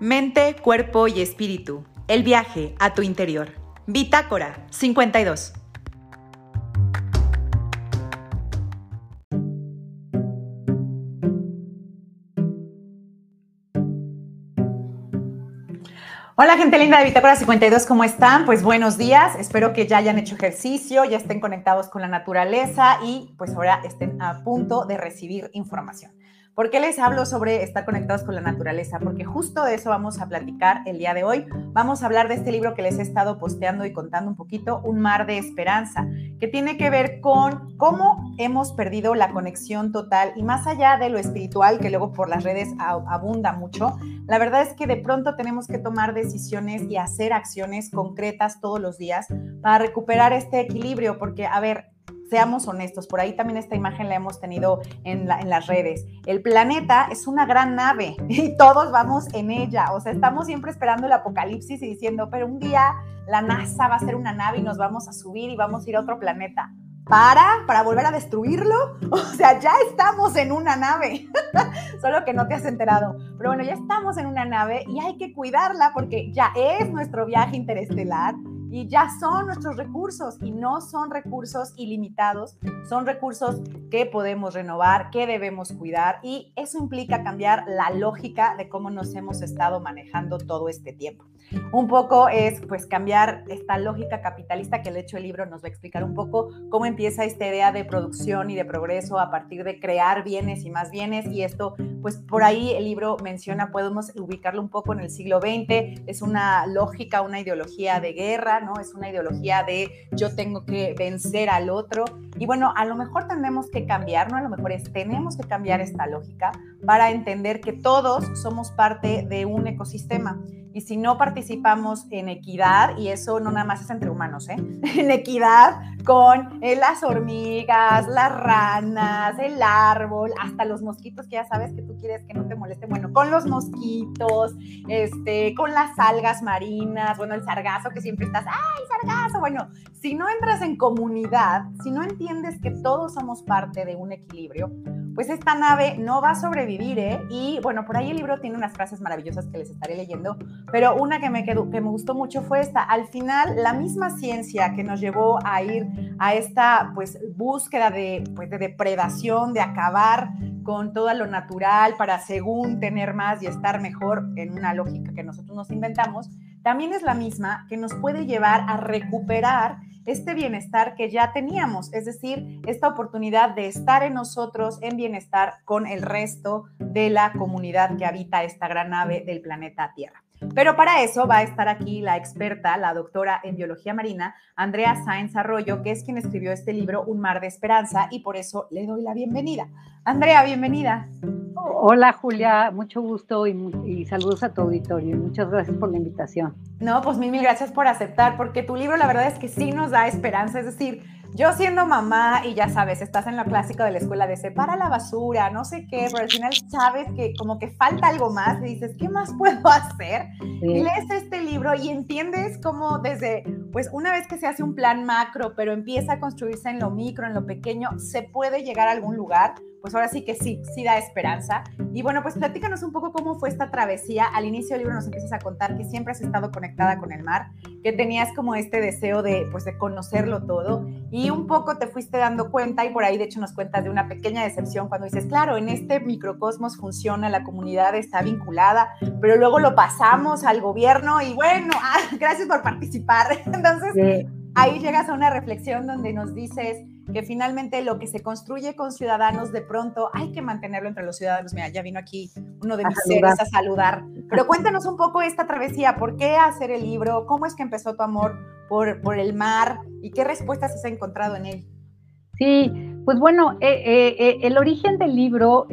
Mente, cuerpo y espíritu. El viaje a tu interior. Bitácora 52. Hola gente linda de Bitácora 52, ¿cómo están? Pues buenos días, espero que ya hayan hecho ejercicio, ya estén conectados con la naturaleza y pues ahora estén a punto de recibir información. ¿Por qué les hablo sobre estar conectados con la naturaleza? Porque justo de eso vamos a platicar el día de hoy. Vamos a hablar de este libro que les he estado posteando y contando un poquito, Un mar de esperanza, que tiene que ver con cómo hemos perdido la conexión total y más allá de lo espiritual, que luego por las redes abunda mucho, la verdad es que de pronto tenemos que tomar decisiones y hacer acciones concretas todos los días para recuperar este equilibrio, porque, a ver, seamos honestos, por ahí también esta imagen la hemos tenido en, las redes. El planeta es una gran nave y todos vamos en ella, o sea, estamos siempre esperando el apocalipsis y diciendo, pero un día la NASA va a ser una nave y nos vamos a subir y vamos a ir a otro planeta. ¿Para? ¿Para volver a destruirlo? O sea, ya estamos en una nave, solo que no te has enterado. Pero bueno, ya estamos en una nave y hay que cuidarla porque ya es nuestro viaje interestelar y ya son nuestros recursos y no son recursos ilimitados, son recursos que podemos renovar, que debemos cuidar y eso implica cambiar la lógica de cómo nos hemos estado manejando todo este tiempo. Un poco es pues cambiar esta lógica capitalista que el hecho del libro nos va a explicar un poco cómo empieza esta idea de producción y de progreso a partir de crear bienes y más bienes y esto pues por ahí el libro menciona, podemos ubicarlo un poco en el siglo XX, es una lógica, una ideología de guerra, ¿no? Es una ideología de yo tengo que vencer al otro y bueno, a lo mejor tenemos que cambiar, ¿no? A lo mejor es tenemos que cambiar esta lógica para entender que todos somos parte de un ecosistema y si no participamos en equidad, y eso no nada más es entre humanos, ¿eh? en equidad con eh, las hormigas, las ranas, el árbol, hasta los mosquitos que ya sabes que tú quieres que no te molesten, bueno, con los mosquitos, este, con las algas marinas, bueno, el sargazo que siempre estás, ¡ay, sargazo! Bueno, si no entras en comunidad, si no entiendes que todos somos parte de un equilibrio, pues esta nave no va a sobrevivir, ¿eh? Y bueno, por ahí el libro tiene unas frases maravillosas que les estaré leyendo, pero una que me, quedó, que me gustó mucho fue esta. Al final, la misma ciencia que nos llevó a ir a esta pues búsqueda de, pues, de depredación, de acabar con todo lo natural para según tener más y estar mejor en una lógica que nosotros nos inventamos, también es la misma que nos puede llevar a recuperar este bienestar que ya teníamos, es decir, esta oportunidad de estar en nosotros en bienestar con el resto de la comunidad que habita esta gran nave del planeta Tierra. Pero para eso va a estar aquí la experta, la doctora en biología marina, Andrea Sáenz Arroyo, que es quien escribió este libro, Un mar de esperanza, y por eso le doy la bienvenida. Andrea, bienvenida. Hola Julia, mucho gusto y, saludos a tu auditorio. Muchas gracias por la invitación. No, pues mil, mil gracias por aceptar, porque tu libro la verdad es que sí nos da esperanza, es decir, yo siendo mamá y ya sabes, estás en la clásica de la escuela de separa la basura, no sé qué, pero al final sabes que como que falta algo más y dices, ¿qué más puedo hacer? Y lees este libro y entiendes cómo desde, pues una vez que se hace un plan macro, pero empieza a construirse en lo micro, en lo pequeño, se puede llegar a algún lugar pues ahora sí que sí, sí da esperanza. Y bueno, pues platícanos un poco cómo fue esta travesía. Al inicio del libro nos empiezas a contar que siempre has estado conectada con el mar, que tenías como este deseo de, pues, de conocerlo todo y un poco te fuiste dando cuenta y por ahí de hecho nos cuentas de una pequeña decepción cuando dices, claro, en este microcosmos funciona, la comunidad está vinculada, pero luego lo pasamos al gobierno y bueno, ah, gracias por participar. Entonces, ahí llegas a una reflexión donde nos dices, que finalmente lo que se construye con ciudadanos de pronto hay que mantenerlo entre los ciudadanos. Mira, ya vino aquí uno de mis seres a saludar. Pero cuéntanos un poco esta travesía, ¿por qué hacer el libro? ¿Cómo es que empezó tu amor por, por el mar y qué respuestas has encontrado en él? Sí, pues bueno, eh, eh, eh, el origen del libro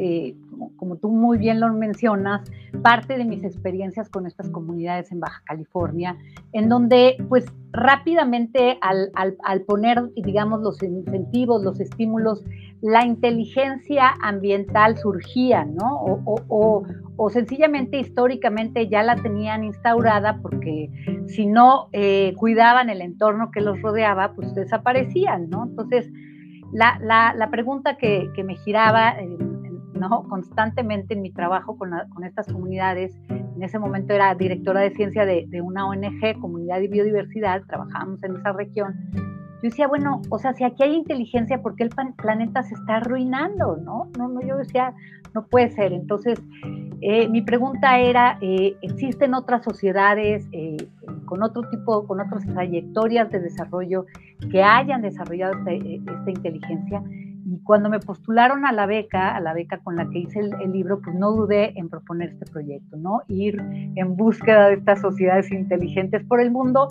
como, tú muy bien lo mencionas, parte de mis experiencias con estas comunidades en Baja California, en donde pues rápidamente al, poner, digamos, los incentivos, los estímulos, la inteligencia ambiental surgía, ¿no? O, sencillamente históricamente ya la tenían instaurada porque si no eh, cuidaban el entorno que los rodeaba, pues desaparecían, ¿no? Entonces, la, pregunta que, me giraba... Eh, ¿no? constantemente en mi trabajo con, estas comunidades en ese momento era directora de ciencia de, de una ONG, Comunidad y Biodiversidad, trabajábamos en esa región, yo decía, bueno, o sea, si aquí hay inteligencia, ¿por qué el planeta se está arruinando? No, no, no yo decía, no puede ser. Entonces, eh, mi pregunta era, eh, ¿existen otras sociedades eh, con otro tipo, con otras trayectorias de desarrollo que hayan desarrollado este, esta, inteligencia? Y cuando me postularon a la beca, a la beca con la que hice el, libro, pues no dudé en proponer este proyecto, ¿no? Ir en búsqueda de estas sociedades inteligentes por el mundo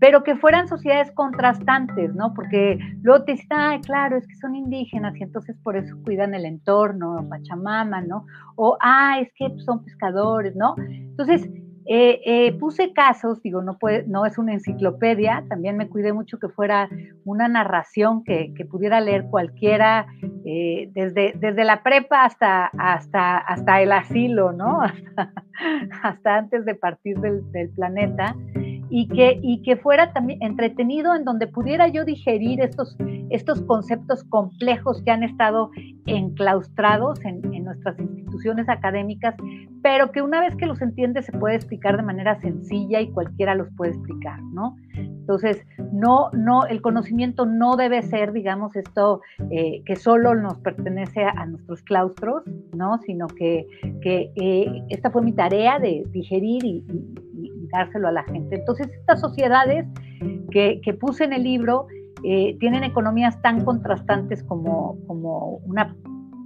pero que fueran sociedades contrastantes, ¿no? Porque luego te dicen, ay, claro, es que son indígenas y entonces por eso cuidan el entorno, Pachamama, ¿no? O, ah, es que son pescadores, ¿no? Entonces, eh, eh, puse casos, digo, no, puede, no es una enciclopedia, también me cuidé mucho que fuera una narración que, que pudiera leer cualquiera, eh, desde, desde la prepa hasta, hasta, hasta el asilo, ¿no? Hasta, hasta antes de partir del, del planeta y que, y que fuera también entretenido en donde pudiera yo digerir estos, estos conceptos complejos que han estado enclaustrados en, en, nuestras instituciones académicas, pero que una vez que los entiende se puede explicar de manera sencilla y cualquiera los puede explicar, ¿no? Entonces, no, no, el conocimiento no debe ser, digamos, esto eh, que solo nos pertenece a, nuestros claustros, ¿no? Sino que, que eh, esta fue mi tarea de digerir y, dárselo a la gente. Entonces, estas sociedades que, puse en el libro eh, tienen economías tan contrastantes como, como una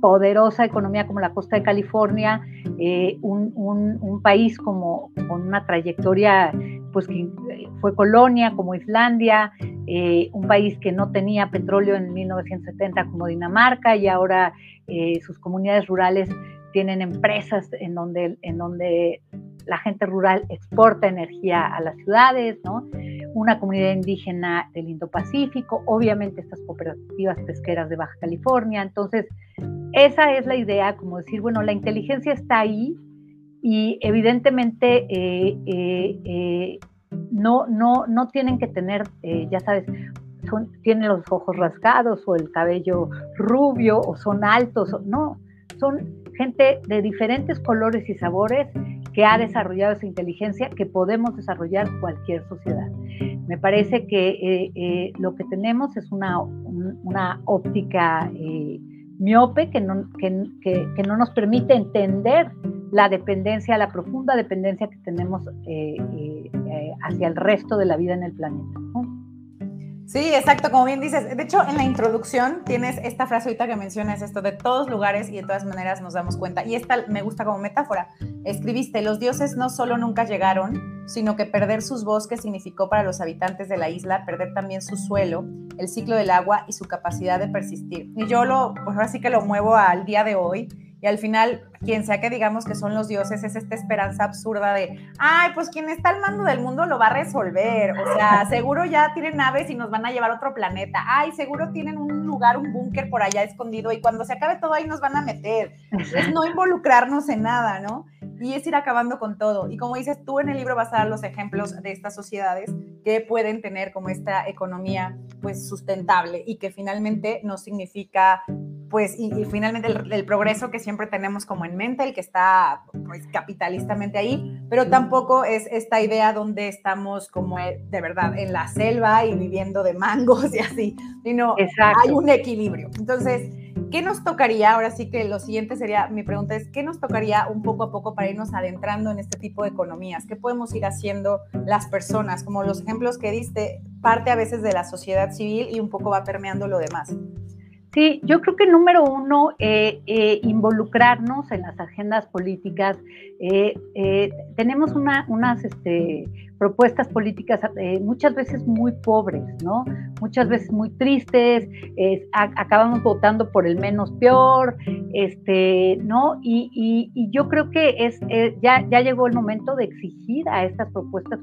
poderosa economía como la costa de California, eh, un, un, país como con una trayectoria pues que fue colonia como Islandia, un país que no tenía petróleo en 1970 como Dinamarca y ahora sus comunidades rurales tienen empresas en donde, en donde la gente rural exporta energía a las ciudades, ¿no? Una comunidad indígena del Indo-Pacífico, obviamente estas cooperativas pesqueras de Baja California. Entonces, esa es la idea, como decir, bueno, la inteligencia está ahí y evidentemente eh, eh, eh, no, no, no tienen que tener, ya sabes, son, tienen los ojos rasgados o el cabello rubio o son altos, no, son gente de diferentes colores y sabores que ha desarrollado esa inteligencia que podemos desarrollar cualquier sociedad. Me parece que eh, eh, lo que tenemos es una, una óptica eh, miope que no, que, que, no, nos permite entender la dependencia, la profunda dependencia que tenemos hacia el resto de la vida en el planeta. Sí, exacto, como bien dices. De hecho, en la introducción tienes esta frase ahorita que mencionas esto de todos lugares y de todas maneras nos damos cuenta. Y esta me gusta como metáfora. Escribiste, los dioses no solo nunca llegaron, sino que perder sus bosques significó para los habitantes de la isla perder también su suelo, el ciclo del agua y su capacidad de persistir. Y yo lo, pues ahora sí que lo muevo al día de hoy y al final, quien sea que digamos que son los dioses, es esta esperanza absurda de, ay, pues quien está al mando del mundo lo va a resolver. O sea, seguro ya tienen naves y nos van a llevar a otro planeta. Ay, seguro tienen un lugar, un búnker por allá escondido y cuando se acabe todo ahí nos van a meter. Es no involucrarnos en nada, ¿no? Y es ir acabando con todo. Y como dices, tú en el libro vas a dar los ejemplos de estas sociedades que pueden tener como esta economía pues sustentable y que finalmente no significa pues, y, finalmente el, progreso que siempre tenemos como en mente, el que está pues, capitalistamente ahí, pero tampoco es esta idea donde estamos como de verdad en la selva y viviendo de mangos y así, sino hay un equilibrio. Entonces, ¿qué nos tocaría? Ahora sí que lo siguiente sería, mi pregunta es, ¿qué nos tocaría un poco a poco para irnos adentrando en este tipo de economías? ¿Qué podemos ir haciendo las personas? Como los ejemplos que diste, parte a veces de la sociedad civil y un poco va permeando lo demás. Sí, yo creo que número uno, eh, eh, involucrarnos en las agendas políticas. Eh, tenemos unas este, propuestas políticas muchas veces muy pobres, ¿no? Muchas veces muy tristes, acabamos votando por el menos peor, este, ¿no? Y, yo creo que es, ya llegó el momento de exigir a estas propuestas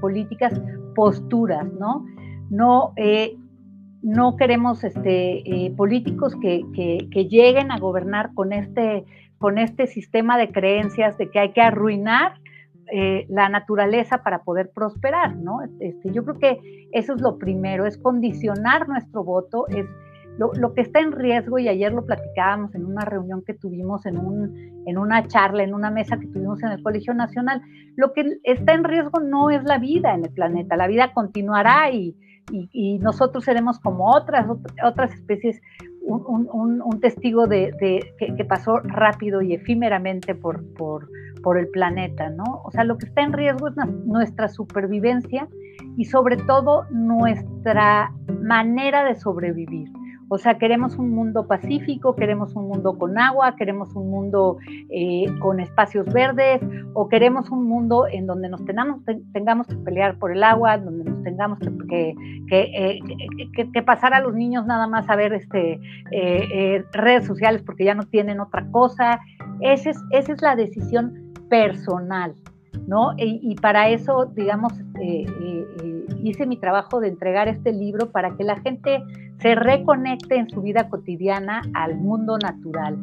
políticas posturas, ¿no? No, no queremos este, eh, políticos que, lleguen a gobernar con este, con este sistema de creencias de que hay que arruinar eh, la naturaleza para poder prosperar, ¿no? Este, yo creo que eso es lo primero, es condicionar nuestro voto, lo, que está en riesgo, y ayer lo platicábamos en una reunión que tuvimos, en una charla, en una mesa que tuvimos en el Colegio Nacional, lo que está en riesgo no es la vida en el planeta, la vida continuará y, y, nosotros seremos como otras, otras especies, un, testigo de, que, pasó rápido y efímeramente por, por, por, el planeta, ¿no? O sea, lo que está en riesgo es nuestra supervivencia y sobre todo nuestra manera de sobrevivir. O sea, queremos un mundo pacífico, queremos un mundo con agua, queremos un mundo eh, con espacios verdes, o queremos un mundo en donde nos tengamos, tengamos que pelear por el agua, donde nos tengamos que, que, eh, pasar a los niños nada más a ver este, eh, redes sociales porque ya no tienen otra cosa. Esa es, esa es la decisión personal. ¿No? Y, para eso, digamos, eh, eh, eh, hice mi trabajo de entregar este libro para que la gente se reconecte en su vida cotidiana al mundo natural.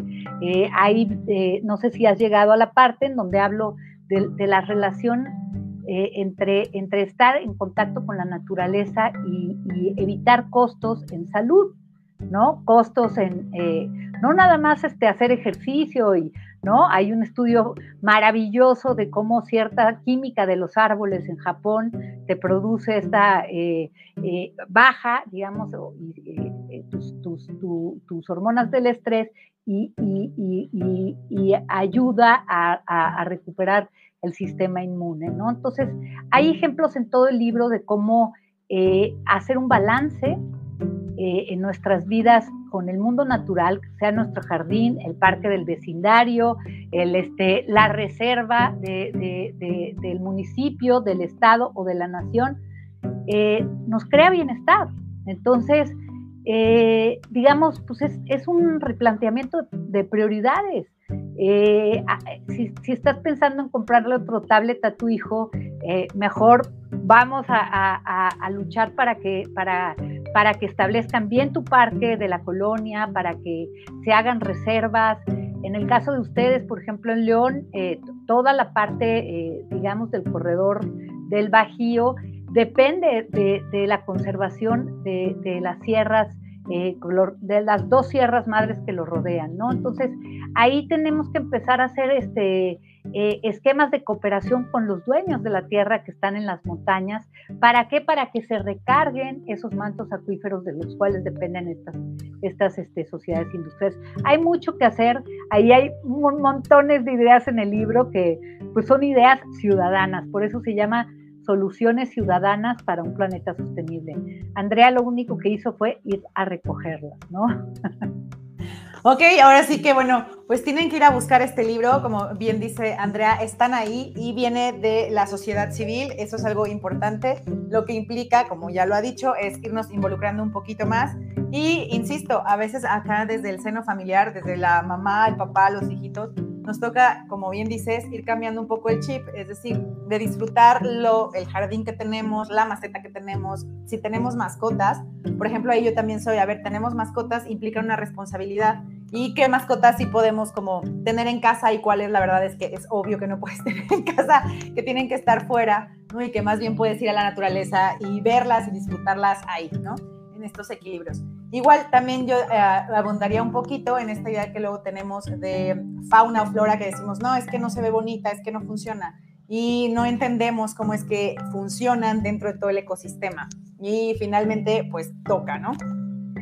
ahí, no sé si has llegado a la parte en donde hablo de, la relación entre, estar en contacto con la naturaleza y evitar costos en salud, ¿no? Costos en, no nada más este, hacer ejercicio y ¿no? Hay un estudio maravilloso de cómo cierta química de los árboles en Japón te produce esta eh, eh, baja, digamos, eh, tus, hormonas del estrés y, ayuda a, recuperar el sistema inmune, ¿no? Entonces, hay ejemplos en todo el libro de cómo hacer un balance en nuestras vidas con el mundo natural, sea nuestro jardín, el parque del vecindario, el, este, la reserva del municipio, del estado o de la nación, eh, nos crea bienestar. Entonces, eh, digamos, pues es, un replanteamiento de prioridades. Eh, si, estás pensando en comprarle otro tablet a tu hijo, mejor vamos a, luchar para que, para, para que establezcan bien tu parque de la colonia, para que se hagan reservas. En el caso de ustedes, por ejemplo, en León, eh, toda la parte, eh, digamos, del corredor del Bajío depende de, la conservación de, las sierras, eh, de las dos sierras madres que lo rodean, ¿no? Entonces, ahí tenemos que empezar a hacer este eh, esquemas de cooperación con los dueños de la tierra que están en las montañas. ¿Para qué? Para que se recarguen esos mantos acuíferos de los cuales dependen estas, estas este, sociedades industriales. Hay mucho que hacer, ahí hay montones de ideas en el libro que pues son ideas ciudadanas, por eso se llama soluciones ciudadanas para un planeta sostenible. Andrea lo único que hizo fue ir a recogerlas, ¿no? Ok, ahora sí que bueno, pues tienen que ir a buscar este libro, como bien dice Andrea, están ahí y viene de la sociedad civil, eso es algo importante, lo que implica, como ya lo ha dicho, es irnos involucrando un poquito más. Y, insisto, a veces acá desde el seno familiar, desde la mamá, el papá, los hijitos, nos toca, como bien dices, ir cambiando un poco el chip, es decir, de disfrutar lo, el jardín que tenemos, la maceta que tenemos, si tenemos mascotas, por ejemplo, ahí yo también soy, a ver, tenemos mascotas, implica una responsabilidad y qué mascotas sí podemos como tener en casa y cuáles la verdad es que es obvio que no puedes tener en casa, que tienen que estar fuera, ¿no? Y que más bien puedes ir a la naturaleza y verlas y disfrutarlas ahí, ¿no? En estos equilibrios. Igual también yo eh, abundaría un poquito en esta idea que luego tenemos de fauna o flora que decimos, no, es que no se ve bonita, es que no funciona y no entendemos cómo es que funcionan dentro de todo el ecosistema. Y finalmente, pues toca, ¿no?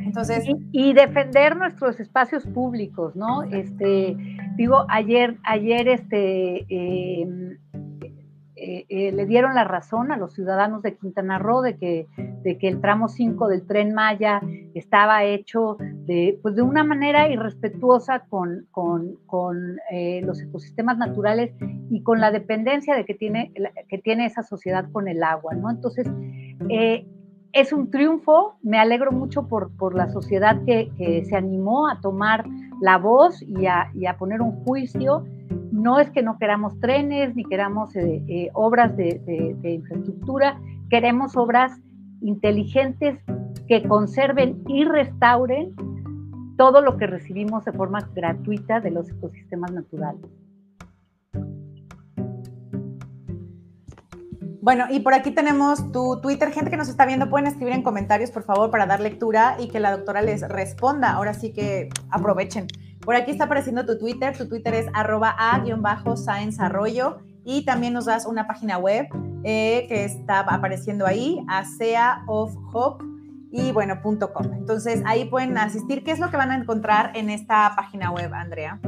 Entonces. Y, defender nuestros espacios públicos, ¿no? Este, digo, ayer, ayer, este, em, eh, eh, le dieron la razón a los ciudadanos de Quintana Roo de que, de que el tramo 5 del tren Maya estaba hecho de, pues de una manera irrespetuosa con, con, con eh, los ecosistemas naturales y con la dependencia de que tiene, que tiene esa sociedad con el agua, ¿no? Entonces, es un triunfo, me alegro mucho por, por la sociedad que, se animó a tomar la voz y a, a poner un juicio. No es que no queramos trenes ni queramos eh, eh, obras de, infraestructura, queremos obras inteligentes que conserven y restauren todo lo que recibimos de forma gratuita de los ecosistemas naturales. Bueno, y por aquí tenemos tu Twitter. Gente que nos está viendo, pueden escribir en comentarios, por favor, para dar lectura y que la doctora les responda. Ahora sí que aprovechen. Por aquí está apareciendo tu Twitter. Tu Twitter es arroba a-science arroyo. Y también nos das una página web eh, que está apareciendo ahí, ASEA y bueno, punto .com. Entonces ahí pueden asistir. ¿Qué es lo que van a encontrar en esta página web, Andrea?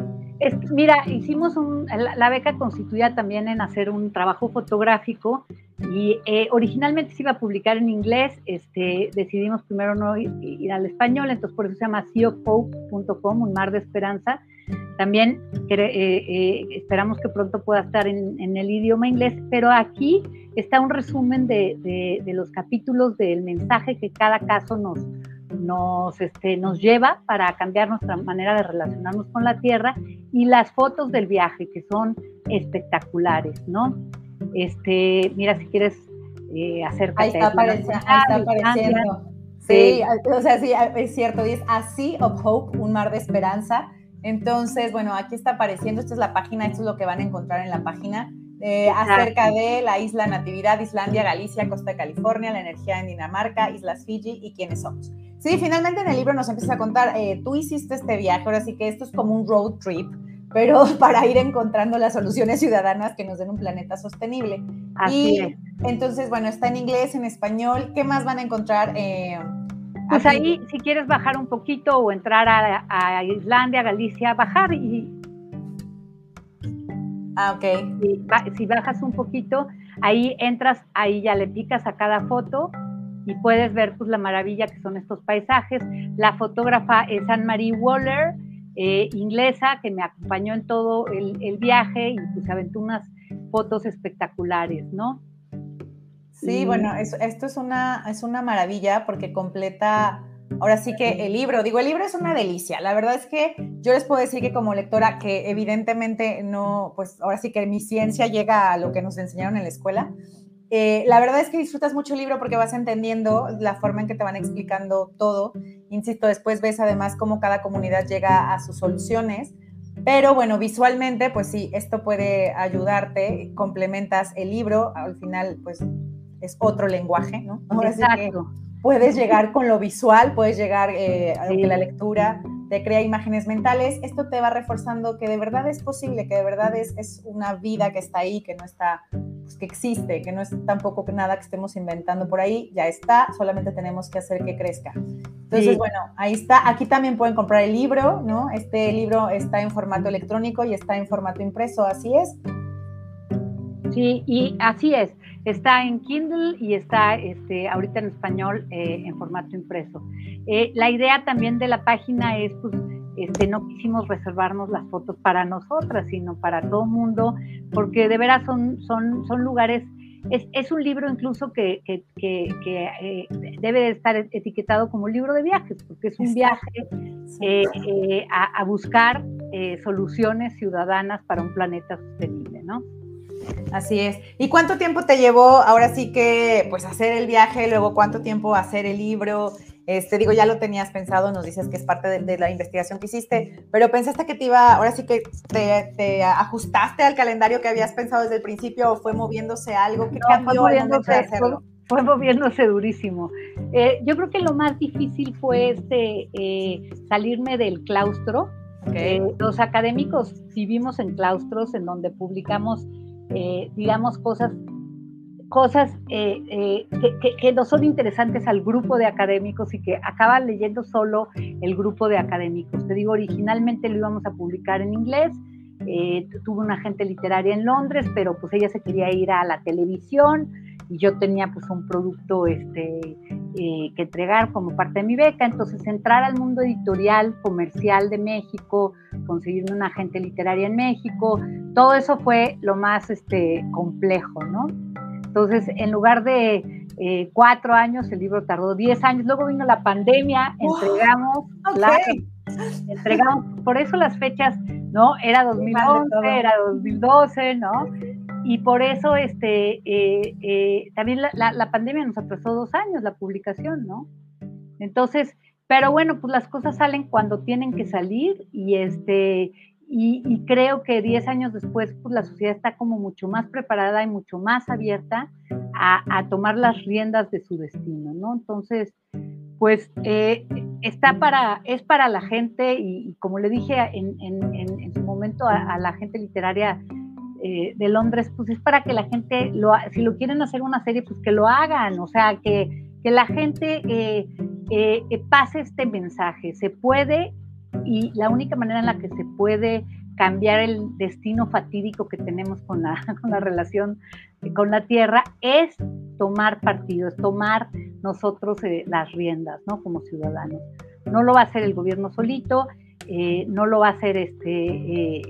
mira, hicimos un, la, beca constituía también en hacer un trabajo fotográfico y eh, originalmente se iba a publicar en inglés, este, decidimos primero no ir, al español, entonces por eso se llama seaofhope.com, un mar de esperanza. También eh, eh, esperamos que pronto pueda estar en, en, el idioma inglés, pero aquí está un resumen de, de, de los capítulos del mensaje que cada caso nos, nos, este, nos lleva para cambiar nuestra manera de relacionarnos con la Tierra y las fotos del viaje que son espectaculares, ¿no? Este, mira, si quieres eh, acércate. Ahí está, apareciendo. Ahí está apareciendo. Sí, o sea, sí, es cierto, es A Sea of Hope, un mar de esperanza. Entonces, bueno, aquí está apareciendo, esta es la página, esto es lo que van a encontrar en la página. Eh, acerca de la isla Natividad, Islandia, Galicia, Costa de California, la energía en Dinamarca, Islas Fiji y quiénes somos. Sí, finalmente en el libro nos empiezas a contar, eh, tú hiciste este viaje, ahora sí que esto es como un road trip, pero para ir encontrando las soluciones ciudadanas que nos den un planeta sostenible. Así y entonces, bueno, está en inglés, en español, ¿qué más van a encontrar? Eh, pues ahí, si quieres bajar un poquito o entrar a, a Islandia, Galicia, bajar y... Ah, ok. si bajas un poquito, ahí entras, ahí ya le picas a cada foto y puedes ver pues la maravilla que son estos paisajes. La fotógrafa es Anne-Marie Waller, eh, inglesa, que me acompañó en todo el, viaje y pues aventó unas fotos espectaculares, ¿no? Sí, bueno, esto es una, es una maravilla porque completa, ahora sí que el libro, digo, el libro es una delicia. La verdad es que yo les puedo decir que como lectora, que evidentemente no, pues ahora sí que mi ciencia llega a lo que nos enseñaron en la escuela, eh, la verdad es que disfrutas mucho el libro porque vas entendiendo la forma en que te van explicando todo. Insisto, después ves además cómo cada comunidad llega a sus soluciones. Pero bueno, visualmente, pues sí, esto puede ayudarte, complementas el libro, al final, pues es otro lenguaje, ¿no? Ahora sí que puedes llegar con lo visual, puedes llegar eh, a que la lectura te crea imágenes mentales. Esto te va reforzando que de verdad es posible, que de verdad es, es una vida que está ahí, que no está pues, que existe, que no es tampoco nada que estemos inventando por ahí, ya está, solamente tenemos que hacer que crezca. Entonces, bueno, ahí está. Aquí también pueden comprar el libro, ¿no? Este libro está en formato electrónico y está en formato impreso, así es. Sí, y así es. Está en Kindle y está este, ahorita en español eh, en formato impreso. Eh, la idea también de la página es pues, este, no quisimos reservarnos las fotos para nosotras, sino para todo mundo, porque de veras son, son, son lugares, es, es un libro incluso que, que, que, eh, debe estar etiquetado como libro de viajes, porque es un viaje eh, eh, a, a, buscar soluciones ciudadanas para un planeta sostenible, ¿no? Así es. ¿Y cuánto tiempo te llevó ahora sí que pues hacer el viaje, luego cuánto tiempo hacer el libro? Este, digo, ya lo tenías pensado, nos dices que es parte de, la investigación que hiciste, pero pensaste que te iba, ahora sí que te, ajustaste al calendario que habías pensado desde el principio o fue moviéndose algo, ¿qué cambió al momento de hacerlo? Fue, moviéndose durísimo. Eh, yo creo que lo más difícil fue este, eh, salirme del claustro. Eh, los académicos vivimos en claustros en donde publicamos, digamos, cosas cosas eh, eh, que, no son interesantes al grupo de académicos y que acaban leyendo solo el grupo de académicos. Te digo, originalmente lo íbamos a publicar en inglés, eh, tuve una agente literaria en Londres, pero pues ella se quería ir a la televisión y yo tenía pues un producto este, que entregar como parte de mi beca, entonces entrar al mundo editorial, comercial de México, conseguirme una agente literaria en México, todo eso fue lo más este, complejo, ¿no? Entonces, en lugar de eh, cuatro años, el libro tardó diez años. Luego vino la pandemia, entregamos, entregamos, por eso las fechas, ¿no? Era 2011, era 2012, ¿no? Y por eso, este, eh, eh, también la, la, pandemia nos atrasó dos años la publicación, ¿no? Entonces, pero bueno, pues las cosas salen cuando tienen que salir y este, y, creo que 10 años después, pues la sociedad está como mucho más preparada y mucho más abierta a, tomar las riendas de su destino, ¿no? Entonces, pues eh, está para, es para la gente y, como le dije en, en, su momento a, la gente literaria eh, de Londres, pues es para que la gente, lo, si lo quieren hacer una serie, pues que lo hagan, o sea, que, que la gente eh, pase este mensaje. Se puede y la única manera en la que se puede cambiar el destino fatídico que tenemos con la, con la relación con la tierra es tomar partido, es tomar nosotros eh, las riendas, ¿no? Como ciudadanos. No lo va a hacer el gobierno solito, eh, no lo va a hacer este, eh,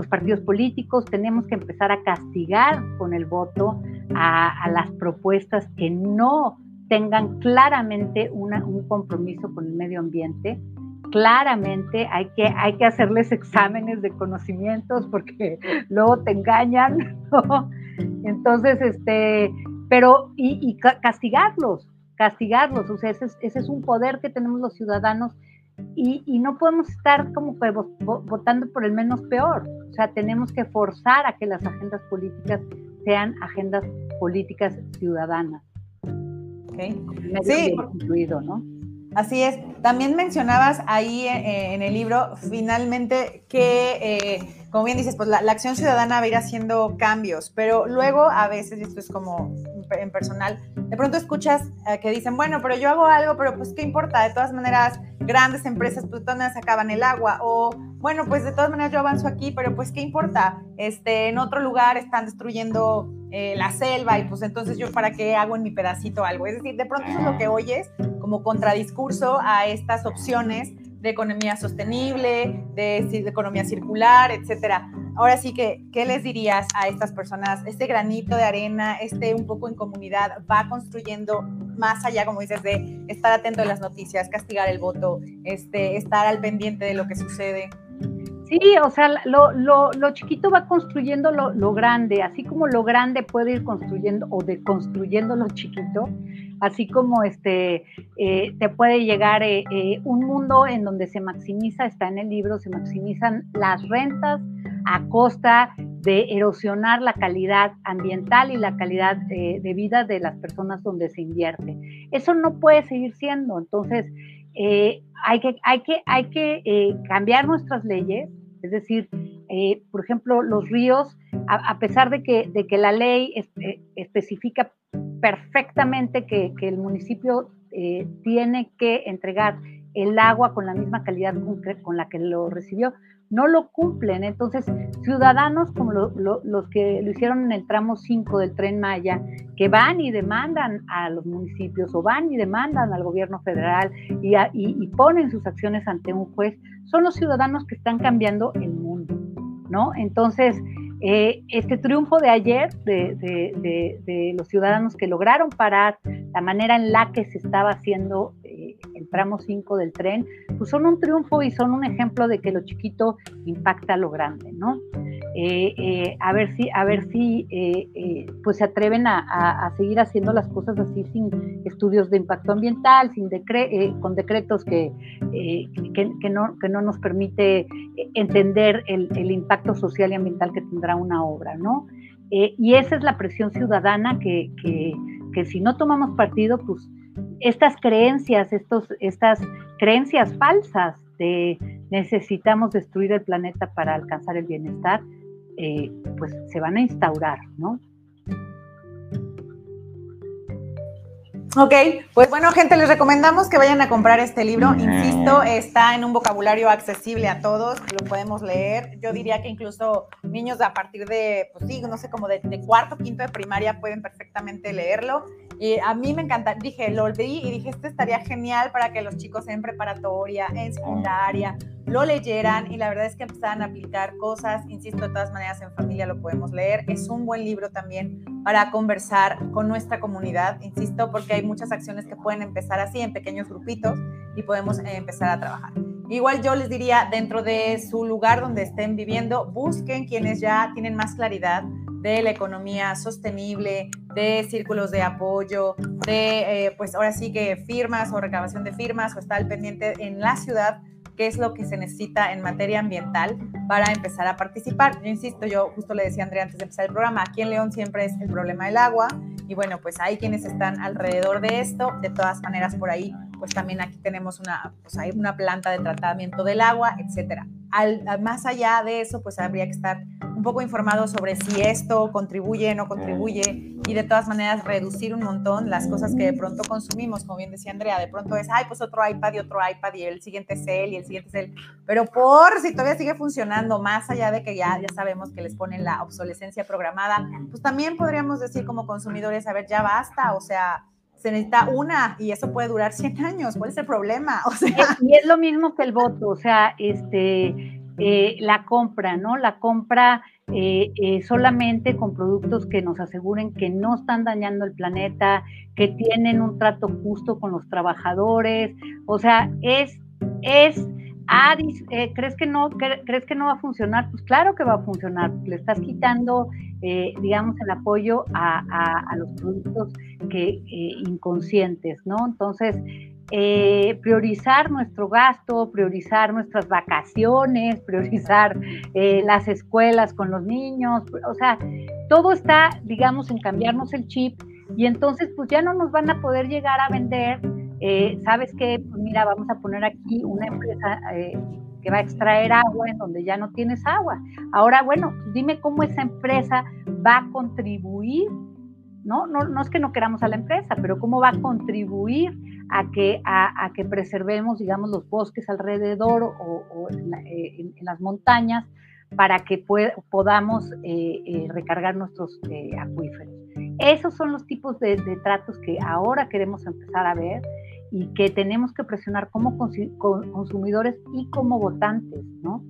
los partidos políticos, tenemos que empezar a castigar con el voto a, las propuestas que no tengan claramente una, un compromiso con el medio ambiente, claramente hay que, hay que hacerles exámenes de conocimientos porque luego te engañan. Entonces, este, pero, y, castigarlos, castigarlos, o sea, ese es, un poder que tenemos los ciudadanos y, no podemos estar como votando por el menos peor, o sea, tenemos que forzar a que las agendas políticas sean agendas políticas ciudadanas. Okay. Sí, incluido, ¿no? Así es. También mencionabas ahí eh, en el libro, finalmente, que, eh, como bien dices, pues la, acción ciudadana va a ir haciendo cambios, pero luego a veces, y esto es como en personal, de pronto escuchas eh, que dicen, bueno, pero yo hago algo, pero pues qué importa, de todas maneras, grandes empresas, pues todas acaban el agua, o bueno, pues de todas maneras yo avanzo aquí, pero pues qué importa, este, en otro lugar están destruyendo la selva y pues entonces yo para qué hago en mi pedacito algo. Es decir, de pronto eso es lo que oyes como contradiscurso a estas opciones de economía sostenible, de, economía circular, etcétera. Ahora sí que, ¿qué les dirías a estas personas? Este granito de arena, este un poco en comunidad, va construyendo más allá, como dices, de estar atento a las noticias, castigar el voto, este, estar al pendiente de lo que sucede. Sí, o sea, lo, lo, lo chiquito va construyendo lo, lo, grande, así como lo grande puede ir construyendo o deconstruyendo lo chiquito, así como este, eh, te puede llegar eh, eh, un mundo en donde se maximiza, está en el libro, se maximizan las rentas a costa de erosionar la calidad ambiental y la calidad de vida de las personas donde se invierte. Eso no puede seguir siendo, entonces hay que, hay que, hay que cambiar nuestras leyes, es decir, eh, por ejemplo, los ríos, a, pesar de que, de que, la ley eh, especifica perfectamente que, el municipio eh, tiene que entregar el agua con la misma calidad con la que lo recibió, no lo cumplen. Entonces, ciudadanos como los que lo hicieron en el tramo 5 del tren Maya, que van y demandan a los municipios o van y demandan al gobierno federal y, ponen sus acciones ante un juez, son los ciudadanos que están cambiando el mundo, ¿no? Entonces, eh, este triunfo de ayer de, los ciudadanos que lograron parar la manera en la que se estaba haciendo el tramo 5 del tren, pues son un triunfo y son un ejemplo de que lo chiquito impacta lo grande, ¿no? Eh, eh, a ver si, a ver si eh, pues se atreven a, seguir haciendo las cosas así sin estudios de impacto ambiental, sin con decretos que, que, no, que no nos permite entender el, el, impacto social y ambiental que tendrá una obra, ¿no? y esa es la presión ciudadana que, que si no tomamos partido, pues estas creencias, estos, estas creencias falsas de necesitamos destruir el planeta para alcanzar el bienestar, eh, pues se van a instaurar, ¿no? Ok, pues bueno, gente, les recomendamos que vayan a comprar este libro. Insisto, está en un vocabulario accesible a todos, lo podemos leer. Yo diría que incluso niños a partir de, pues sí, no sé, como de, de cuarto, quinto de primaria pueden perfectamente leerlo. Y a mí me encanta, dije, lo leí y dije, esto estaría genial para que los chicos en preparatoria, en secundaria, lo leyeran y la verdad es que empezaran a aplicar cosas. Insisto, de todas maneras, en familia lo podemos leer. Es un buen libro también para conversar con nuestra comunidad, insisto, porque hay muchas acciones que pueden empezar así en pequeños grupitos y podemos eh, empezar a trabajar. Igual yo les diría, dentro de su lugar donde estén viviendo, busquen quienes ya tienen más claridad de la economía sostenible, de círculos de apoyo, de, eh, pues ahora sí que firmas o recabación de firmas o estar al pendiente en la ciudad qué es lo que se necesita en materia ambiental para empezar a participar. Yo insisto, yo justo le decía a Andrea antes de empezar el programa, aquí en León siempre es el problema del agua y bueno, pues hay quienes están alrededor de esto, de todas maneras por ahí, pues también aquí tenemos una, pues hay una planta de tratamiento del agua, etcétera. Al, más allá de eso, pues habría que estar un poco informado sobre si esto contribuye no contribuye y de todas maneras reducir un montón las cosas que de pronto consumimos, como bien decía Andrea, de pronto es, ay, pues otro iPad y otro iPad y el siguiente es él y el siguiente es él, pero por si todavía sigue funcionando, más allá de que ya, ya sabemos que les ponen la obsolescencia programada, pues también podríamos decir como consumidores, a ver, ya basta, o sea, se necesita una y eso puede durar 100 años, ¿cuál es el problema? Sea, y es lo mismo que el voto, o sea, este eh, la compra, ¿no? La compra eh, eh, solamente con productos que nos aseguren que no están dañando el planeta, que tienen un trato justo con los trabajadores. O sea, es, es, ¿crees, que no, ¿crees que no va a funcionar? Pues claro que va a funcionar. Le estás quitando, digamos, el apoyo a, los productos que, inconscientes, ¿no? Entonces, eh, priorizar nuestro gasto, priorizar nuestras vacaciones, priorizar eh, las escuelas con los niños, o sea, todo está, digamos, en cambiarnos el chip y entonces pues ya no nos van a poder llegar a vender, eh, ¿sabes qué? Pues mira, vamos a poner aquí una empresa que va a extraer agua en donde ya no tienes agua. Ahora, bueno, dime cómo esa empresa va a contribuir, ¿no? No, no es que no queramos a la empresa, pero cómo va a contribuir a que, a, que preservemos, digamos, los bosques alrededor o, eh, en, las montañas para que podamos eh, eh, recargar nuestros acuíferos. Esos son los tipos de, tratos que ahora queremos empezar a ver y que tenemos que presionar como consumidores y como votantes, ¿no?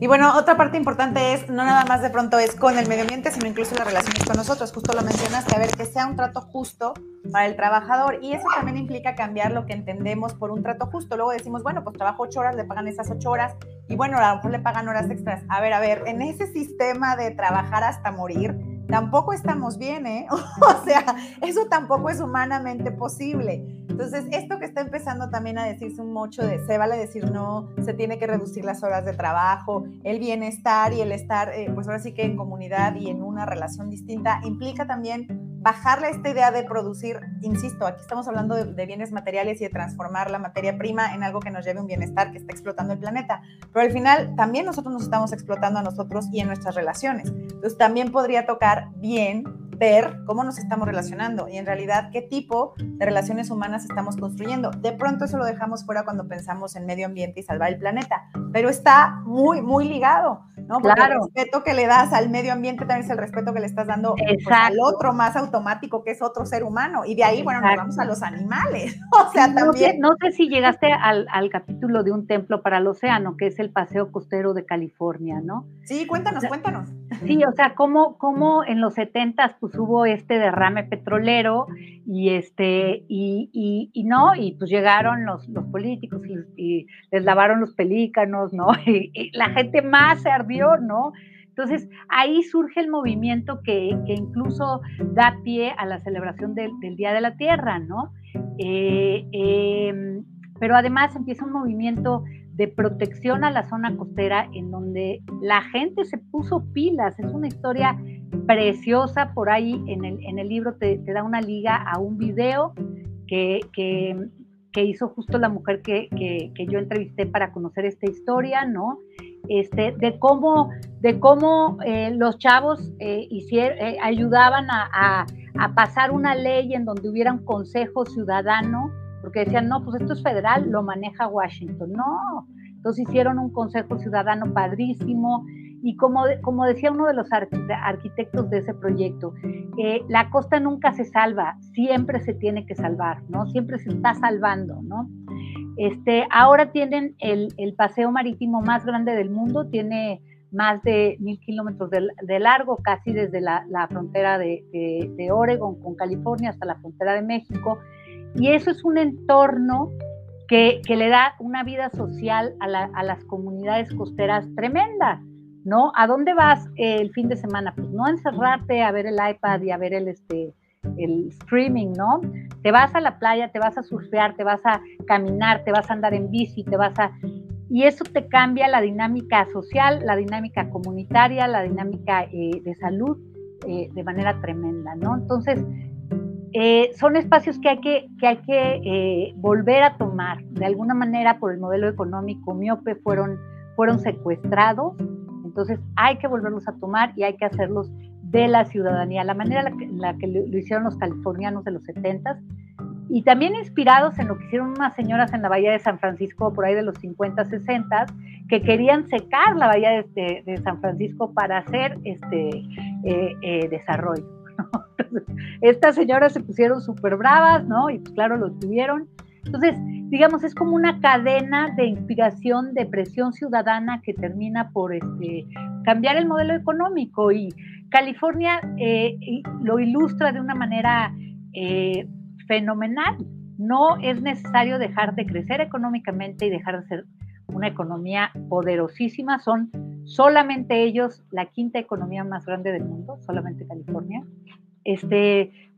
Y bueno, otra parte importante es, no nada más de pronto es con el medio ambiente, sino incluso las relaciones con nosotros. Justo lo mencionaste, a ver, que sea un trato justo para el trabajador. Y eso también implica cambiar lo que entendemos por un trato justo. Luego decimos, bueno, pues trabajo ocho horas, le pagan esas ocho horas y bueno, a lo mejor le pagan horas extras. A ver, a ver, en ese sistema de trabajar hasta morir, tampoco estamos bien, ¿eh? o sea, eso tampoco es humanamente posible. Entonces, esto que está empezando también a decirse un mucho de, se vale decir no, se tiene que reducir las horas de trabajo, el bienestar y el estar, eh, pues ahora sí que en comunidad y en una relación distinta, implica también bajarle esta idea de producir, insisto, aquí estamos hablando de, bienes materiales y de transformar la materia prima en algo que nos lleve un bienestar que está explotando el planeta, pero al final también nosotros nos estamos explotando a nosotros y en nuestras relaciones. Entonces también podría tocar bien ver cómo nos estamos relacionando y en realidad qué tipo de relaciones humanas estamos construyendo. De pronto eso lo dejamos fuera cuando pensamos en medio ambiente y salvar el planeta, pero está muy, muy ligado, ¿no? Porque el respeto que le das al medio ambiente también es el respeto que le estás dando pues, al otro más automático que es otro ser humano. Y de ahí, bueno, nos vamos a los animales. O sea, también... No sé, si llegaste al, al, capítulo de Un Templo para el Océano, que es el paseo costero de California, ¿no? Sí, cuéntanos, cuéntanos. Sí, o sea, cómo, cómo en los 70 pues hubo este derrame petrolero y este, y, y, no, y pues llegaron los, los políticos y, les lavaron los pelícanos, ¿no? Y, la gente más se ardió, ¿no? Entonces, ahí surge el movimiento que, que incluso da pie a la celebración del, Día de la Tierra, ¿no? Eh, em, pero además empieza un movimiento de protección a la zona costera en donde la gente se puso pilas. Es una historia preciosa por ahí en el, en el libro, te, da una liga a un video que, que, hizo justo la mujer que, que, yo entrevisté para conocer esta historia, ¿no? Este, de cómo, de cómo eh, los chavos eh, eh, ayudaban a, a pasar una ley en donde hubiera un consejo ciudadano porque decían, no, pues esto es federal, lo maneja Washington. No, entonces hicieron un consejo ciudadano padrísimo y como, como decía uno de los arquitectos de ese proyecto, eh, la costa nunca se salva, siempre se tiene que salvar, ¿no? Siempre se está salvando, ¿no? Este, ahora tienen el, paseo marítimo más grande del mundo, tiene más de mil kilómetros de, largo, casi desde la, frontera de, de, de Oregon con California hasta la frontera de México y eso es un entorno que, le da una vida social a, las comunidades costeras tremenda, ¿no? ¿A dónde vas el fin de semana? Pues no encerrarte a ver el iPad y a ver el, este, el streaming, ¿no? Te vas a la playa, te vas a surfear, te vas a caminar, te vas a andar en bici, te vas a... Y eso te cambia la dinámica social, la dinámica comunitaria, la dinámica eh, de salud eh, de manera tremenda, ¿no? Entonces, eh, son espacios que hay que, que, hay que volver a tomar. De alguna manera, por el modelo económico miope, fueron, fueron secuestrados. Entonces, hay que volverlos a tomar y hay que hacerlos de la ciudadanía, la manera en la que, lo, hicieron los californianos de los 70 y también inspirados en lo que hicieron unas señoras en la bahía de San Francisco por ahí de los 50, 60, que querían secar la bahía de, San Francisco para hacer este eh, eh, desarrollo. estas señoras se pusieron súper bravas, ¿no? Y pues claro, lo tuvieron. Entonces, digamos, es como una cadena de inspiración, de presión ciudadana que termina por este, cambiar el modelo económico y California eh, lo ilustra de una manera eh, fenomenal. No es necesario dejar de crecer económicamente y dejar de ser una economía poderosísima. Son solamente ellos la quinta economía más grande del mundo, solamente California. Este,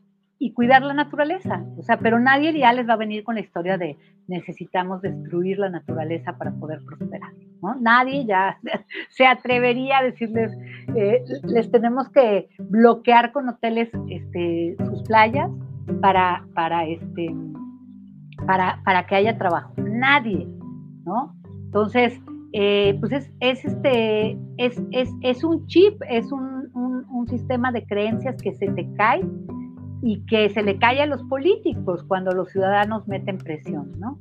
y cuidar la naturaleza. O sea, pero nadie ya les va a venir con la historia de necesitamos destruir la naturaleza para poder prosperar. ¿no? Nadie ya se atrevería a decirles, eh, les tenemos que bloquear con hoteles este, sus playas para, para, este, para, para que haya trabajo. Nadie, ¿no? Entonces, eh, pues es, es, este, es, es, es un chip, es un, un, un sistema de creencias que se te cae y que se le cae a los políticos cuando los ciudadanos meten presión, ¿no?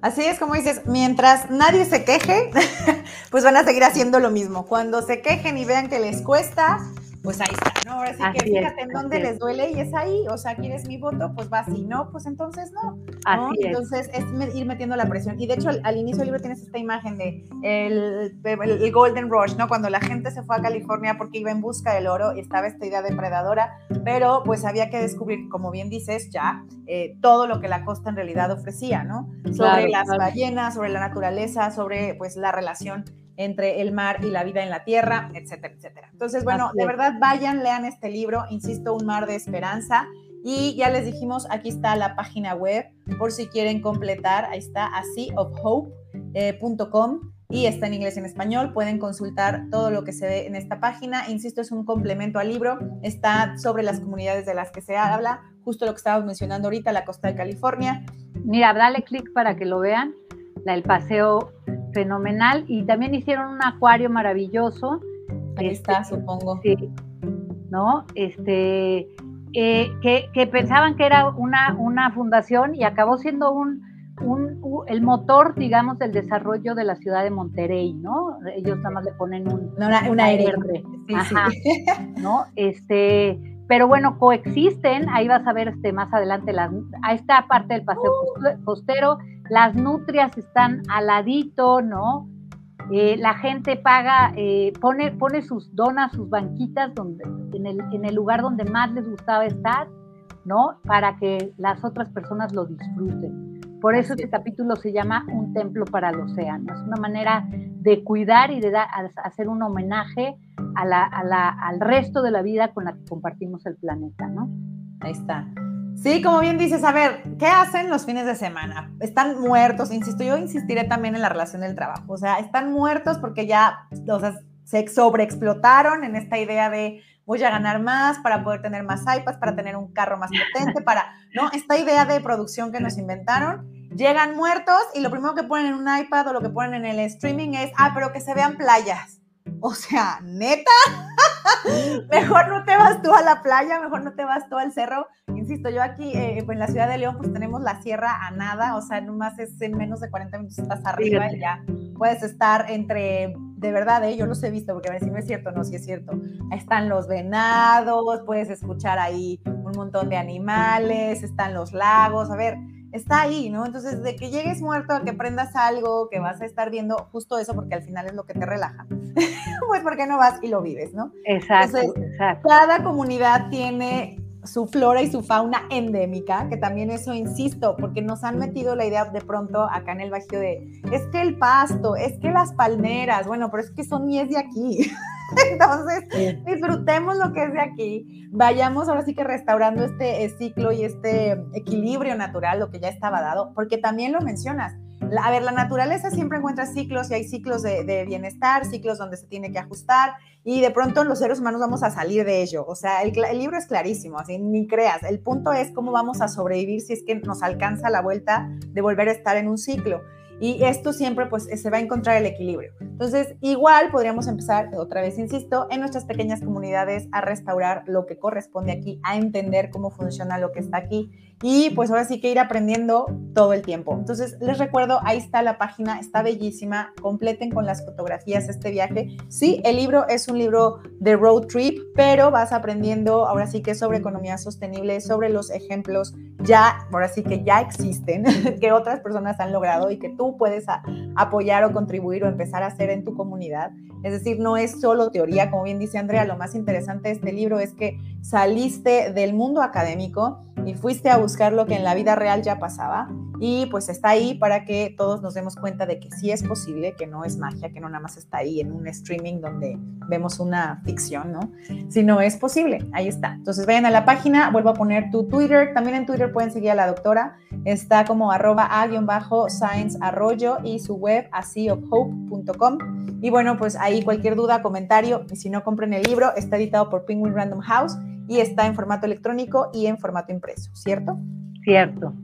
Así es como dices, mientras nadie se queje, pues van a seguir haciendo lo mismo. Cuando se quejen y vean que les cuesta, pues ahí está, ¿no? Ahora sí que fíjate en dónde les duele y es ahí, o sea, quieres mi voto, pues va, si no, pues entonces no. Así Entonces es ir metiendo la presión. Y de hecho, al, inicio del libro tienes esta imagen de el, el, Golden Rush, ¿no? Cuando la gente se fue a California porque iba en busca del oro y estaba esta idea depredadora, pero pues había que descubrir, como bien dices, ya eh, todo lo que la costa en realidad ofrecía, ¿no? Sobre las ballenas, sobre la naturaleza, sobre pues la relación entre el mar y la vida en la tierra, etcétera, etcétera. Entonces, bueno, de verdad vayan, lean este libro, insisto, Un mar de esperanza. Y ya les dijimos, aquí está la página web por si quieren completar, ahí está, aseaofhope.com eh, y está en inglés y en español. Pueden consultar todo lo que se ve en esta página. Insisto, es un complemento al libro. Está sobre las comunidades de las que se habla, justo lo que estábamos mencionando ahorita, la costa de California. Mira, dale clic para que lo vean. La, el paseo fenomenal y también hicieron un acuario maravilloso. Ahí está, supongo. Sí, ¿no? Este, eh, que, pensaban que era una, una fundación y acabó siendo un, un, el motor, digamos, del desarrollo de la ciudad de Monterrey, ¿no? Ellos nada más le ponen un, una, una Sí, ¿no? Este, pero bueno, coexisten, ahí vas a ver este, más adelante, las, a esta parte del paseo uh. costero, las nutrias están al ladito, ¿no? Eh, la gente paga, eh, pone, pone sus donas, sus banquitas donde, en, el, en el lugar donde más les gustaba estar, ¿no? Para que las otras personas lo disfruten. Por eso este capítulo se llama Un templo para el océano. Es una manera de cuidar y de hacer un homenaje a la, a la, al resto de la vida con la que compartimos el planeta, ¿no? Ahí está. Sí, como bien dices, a ver, ¿qué hacen los fines de semana? Están muertos, insisto, yo insistiré también en la relación del trabajo, o sea, están muertos porque ya o sea, se sobreexplotaron en esta idea de voy a ganar más para poder tener más iPads, para tener un carro más potente, para, ¿no? Esta idea de producción que nos inventaron, llegan muertos y lo primero que ponen en un iPad o lo que ponen en el streaming es, ah, pero que se vean playas. O sea, neta, mejor no te vas tú a la playa, mejor no te vas tú al cerro. Insisto, yo aquí eh, en la ciudad de León, pues tenemos la sierra a nada, o sea, nomás es en menos de 40 minutos estás arriba y ya puedes estar entre, de verdad, eh, yo los he visto, porque a ver si no es cierto, no, si es cierto. Están los venados, puedes escuchar ahí un montón de animales, están los lagos, a ver, está ahí, ¿no? Entonces, de que llegues muerto a que prendas algo, que vas a estar viendo justo eso, porque al final es lo que te relaja, pues porque no vas y lo vives, ¿no? Exacto, exacto. Cada comunidad tiene su flora y su fauna endémica, que también eso insisto, porque nos han metido la idea de pronto acá en el Bajío de, es que el pasto, es que las palmeras, bueno, pero es que son es de aquí. Entonces, disfrutemos lo que es de aquí, vayamos ahora sí que restaurando este ciclo y este equilibrio natural, lo que ya estaba dado, porque también lo mencionas, a ver, la naturaleza siempre encuentra ciclos y hay ciclos de, bienestar, ciclos donde se tiene que ajustar y de pronto los seres humanos vamos a salir de ello. O sea, el, el, libro es clarísimo, así ni creas. El punto es cómo vamos a sobrevivir si es que nos alcanza la vuelta de volver a estar en un ciclo. Y esto siempre pues se va a encontrar el equilibrio. Entonces, igual podríamos empezar, otra vez insisto, en nuestras pequeñas comunidades a restaurar lo que corresponde aquí, a entender cómo funciona lo que está aquí y pues ahora sí que ir aprendiendo todo el tiempo. Entonces, les recuerdo, ahí está la página, está bellísima, completen con las fotografías este viaje. Sí, el libro es un libro de road trip, pero vas aprendiendo ahora sí que sobre economía sostenible, sobre los ejemplos ya, ahora sí que ya existen, que otras personas han logrado y que tú puedes apoyar o contribuir o empezar a hacer en tu comunidad. Es decir, no es solo teoría, como bien dice Andrea, lo más interesante de este libro es que saliste del mundo académico y fuiste a buscar lo que en la vida real ya pasaba y pues está ahí para que todos nos demos cuenta de que sí es posible, que no es magia, que no nada más está ahí en un streaming donde vemos una ficción, ¿no? Sino es posible, ahí está. Entonces vayan a la página, vuelvo a poner tu Twitter, también en Twitter pueden seguir a la doctora, está como arroba a-science arroyo y su web aseaofhope.com y bueno, pues ahí cualquier duda, comentario, y si no compren el libro, está editado por Penguin Random House y está en formato electrónico y en formato impreso, ¿cierto? Cierto.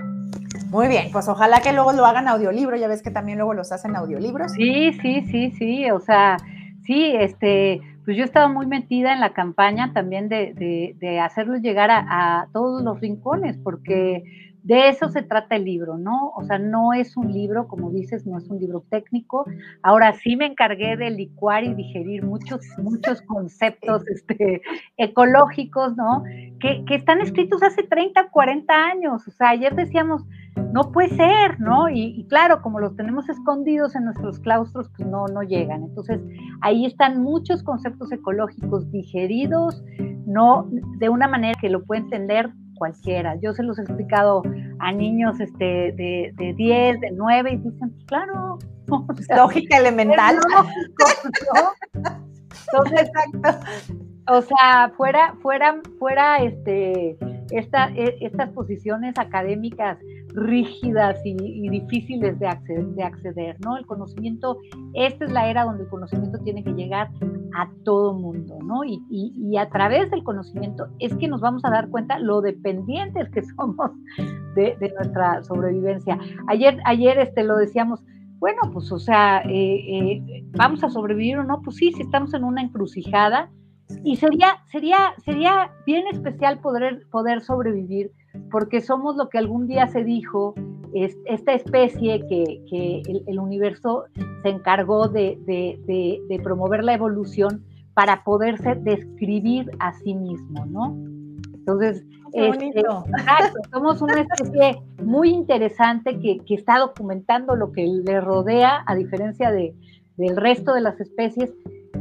Muy bien, pues ojalá que luego lo hagan audiolibro, ya ves que también luego los hacen audiolibros. Sí, sí, sí, sí, o sea, sí, este, pues yo he estado muy metida en la campaña también de, de, de hacerlos llegar a, a, todos los rincones, porque de eso se trata el libro, ¿no? O sea, no es un libro, como dices, no es un libro técnico. Ahora sí me encargué de licuar y digerir muchos, muchos conceptos este, ecológicos, ¿no? Que, que, están escritos hace 30, 40 años. O sea, ayer decíamos, no puede ser, ¿no? Y, y, claro, como los tenemos escondidos en nuestros claustros, pues no, no llegan. Entonces, ahí están muchos conceptos ecológicos digeridos, no de una manera que lo puede entender cualquiera. Yo se los he explicado a niños este, de, de 10, de 9 y dicen, pues claro. Lógica elemental. Entonces, Exacto. O sea, fuera, fuera, fuera este, esta, e, estas posiciones académicas rígidas y, difíciles de acceder, de acceder, ¿no? El conocimiento, esta es la era donde el conocimiento tiene que llegar a todo mundo, ¿no? Y, y, a través del conocimiento es que nos vamos a dar cuenta lo dependientes que somos de, de nuestra sobrevivencia. Ayer, ayer este, lo decíamos, bueno, pues, o sea, eh, eh, ¿vamos a sobrevivir o no? Pues sí, si estamos en una encrucijada, y sería, sería, sería bien especial poder, poder sobrevivir porque somos lo que algún día se dijo, es, esta especie que, que el, universo se encargó de, de, de, promover la evolución para poderse describir a sí mismo, ¿no? Entonces, este, somos una especie muy interesante que, que, está documentando lo que le rodea, a diferencia de, del resto de las especies,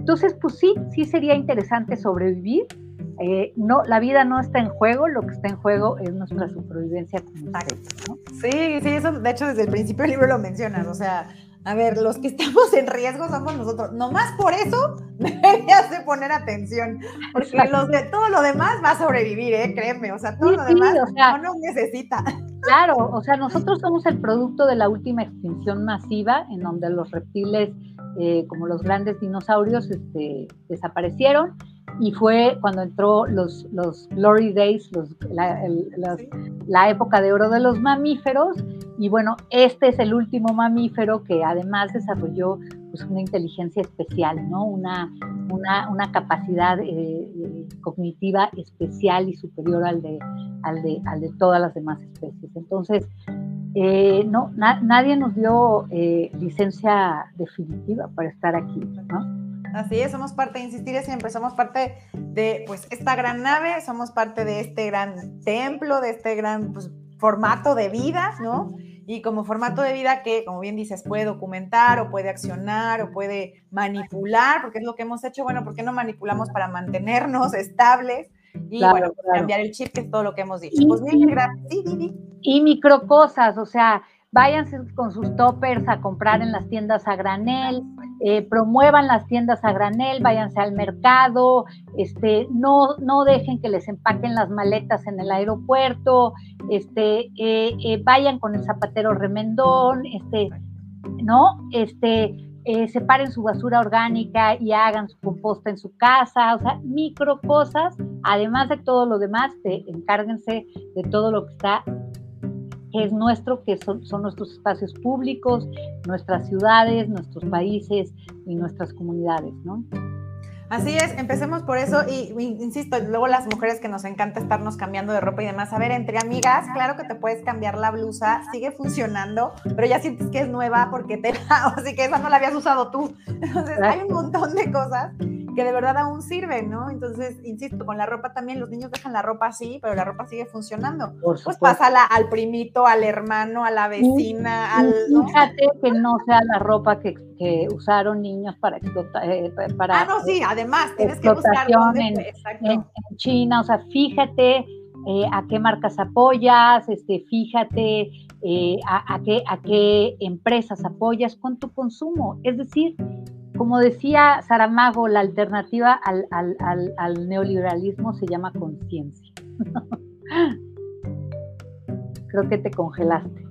entonces, pues sí, sí sería interesante sobrevivir. Eh, no, la vida no está en juego, lo que está en juego es nuestra supervivencia como ¿no? Sí, sí, eso de hecho desde el principio del libro lo mencionas, o sea, a ver, los que estamos en riesgo somos nosotros. Nomás por eso deberías de poner atención, porque los de, todo lo demás va a sobrevivir, ¿eh? créeme, o sea, todo lo demás no nos necesita. Claro, o sea, nosotros somos el producto de la última extinción masiva, en donde los reptiles eh, como los grandes dinosaurios, este, desaparecieron y fue cuando entró los, los Glory Days, la, época de oro de los mamíferos. Y bueno, este es el último mamífero que además desarrolló pues, una inteligencia especial, ¿no? una, una, una capacidad eh, eh, cognitiva especial y superior al de, al, de, al de todas las demás especies. Entonces, eh, no, nadie nos dio eh, licencia definitiva para estar aquí, ¿no? Así es, somos parte, de insistir siempre, somos parte de pues esta gran nave, somos parte de este gran templo, de este gran pues, formato de vida, ¿no? Y como formato de vida que, como bien dices, puede documentar o puede accionar o puede manipular, porque es lo que hemos hecho, bueno, ¿por qué no manipulamos para mantenernos estables? Y bueno, pues, cambiar el chip, que es todo lo que hemos dicho. Y, pues mil gracias. Sí, Y micro cosas, o sea, váyanse con sus toppers a comprar en las tiendas a granel, eh, promuevan las tiendas a granel, váyanse al mercado, este, no, no dejen que les empaquen las maletas en el aeropuerto, este, eh, eh, vayan con el zapatero remendón, este, ¿no? Este, separen su basura orgánica y hagan su composta en su casa, o sea, micro cosas, además de todo lo demás, encárguense de todo lo que está es nuestro, que son, nuestros espacios públicos, nuestras ciudades, nuestros países y nuestras comunidades, ¿no? Así es, empecemos por eso y, insisto, luego las mujeres que nos encanta estarnos cambiando de ropa y demás, a ver, entre amigas, claro que te puedes cambiar la blusa, sigue funcionando, pero ya sientes que es nueva porque te la, así que esa no la habías usado tú. Entonces, hay un montón de cosas que de verdad aún sirven, ¿no? Entonces, insisto, con la ropa también, los niños dejan la ropa así, pero la ropa sigue funcionando. pues pásala al primito, al hermano, a la vecina, al... Fíjate que no sea la ropa que, usaron niños para explotar, eh, para... Ah, no, sí, además, tienes que buscar en, China, o sea, fíjate eh, a qué marcas apoyas, este, fíjate eh, a, qué, a qué empresas apoyas con tu consumo. Es decir, como decía Saramago, la alternativa al, neoliberalismo se llama conciencia. Creo que te congelaste.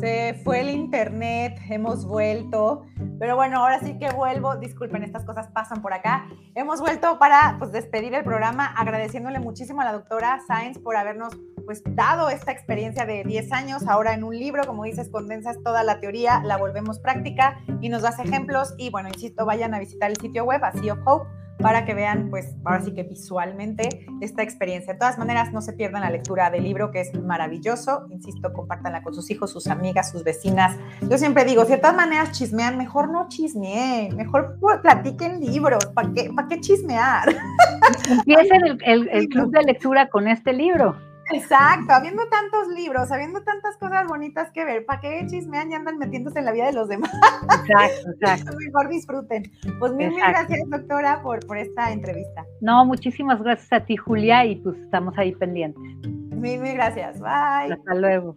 Se fue el internet, hemos vuelto, pero bueno, ahora sí que vuelvo, disculpen, estas cosas pasan por acá. Hemos vuelto para pues despedir el programa agradeciéndole muchísimo a la doctora Sáenz por habernos pues dado esta experiencia de 10 años, ahora en un libro, como dices, condensas toda la teoría, la volvemos práctica y nos das ejemplos. Y bueno, insisto, vayan a visitar el sitio web, a Sea of Hope, para que vean, pues, ahora sí que visualmente esta experiencia. De todas maneras, no se pierdan la lectura del libro, que es maravilloso. Insisto, compártanla con sus hijos, sus amigas, sus vecinas. Yo siempre digo, si de todas maneras chismean, mejor no chismeen, mejor platiquen libros. ¿Para qué, ¿para qué chismear? Empiecen el club de lectura con este libro. Exacto, habiendo tantos libros, habiendo tantas cosas bonitas que ver, ¿para qué chismean y andan metiéndose en la vida de los demás? Exacto, exacto. Mejor disfruten. Pues mil, gracias, doctora, por, por esta entrevista. No, muchísimas gracias a ti, Julia, y pues estamos ahí pendientes. Mil, mil gracias. Bye. Hasta luego.